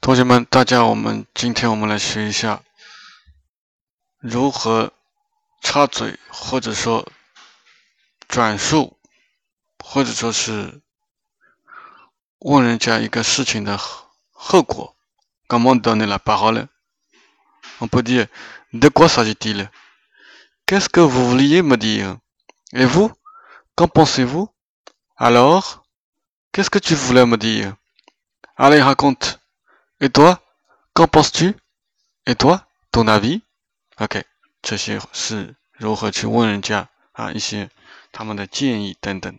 同学们，大家，我们今天我们来学一下如何插嘴，或者说转述，或者说是问人家一个事情的后果。Comment donner la parole On peut dire De quoi s'agit-il Qu'est-ce que vous vouliez me dire Et vous Qu'en pensez-vous Alors Qu'est-ce que tu voulais me dire Allez, raconte Et toi Qu'en penses-tu Et toi Ton avis OK，这些是如何去问人家啊一些他们的建议等等。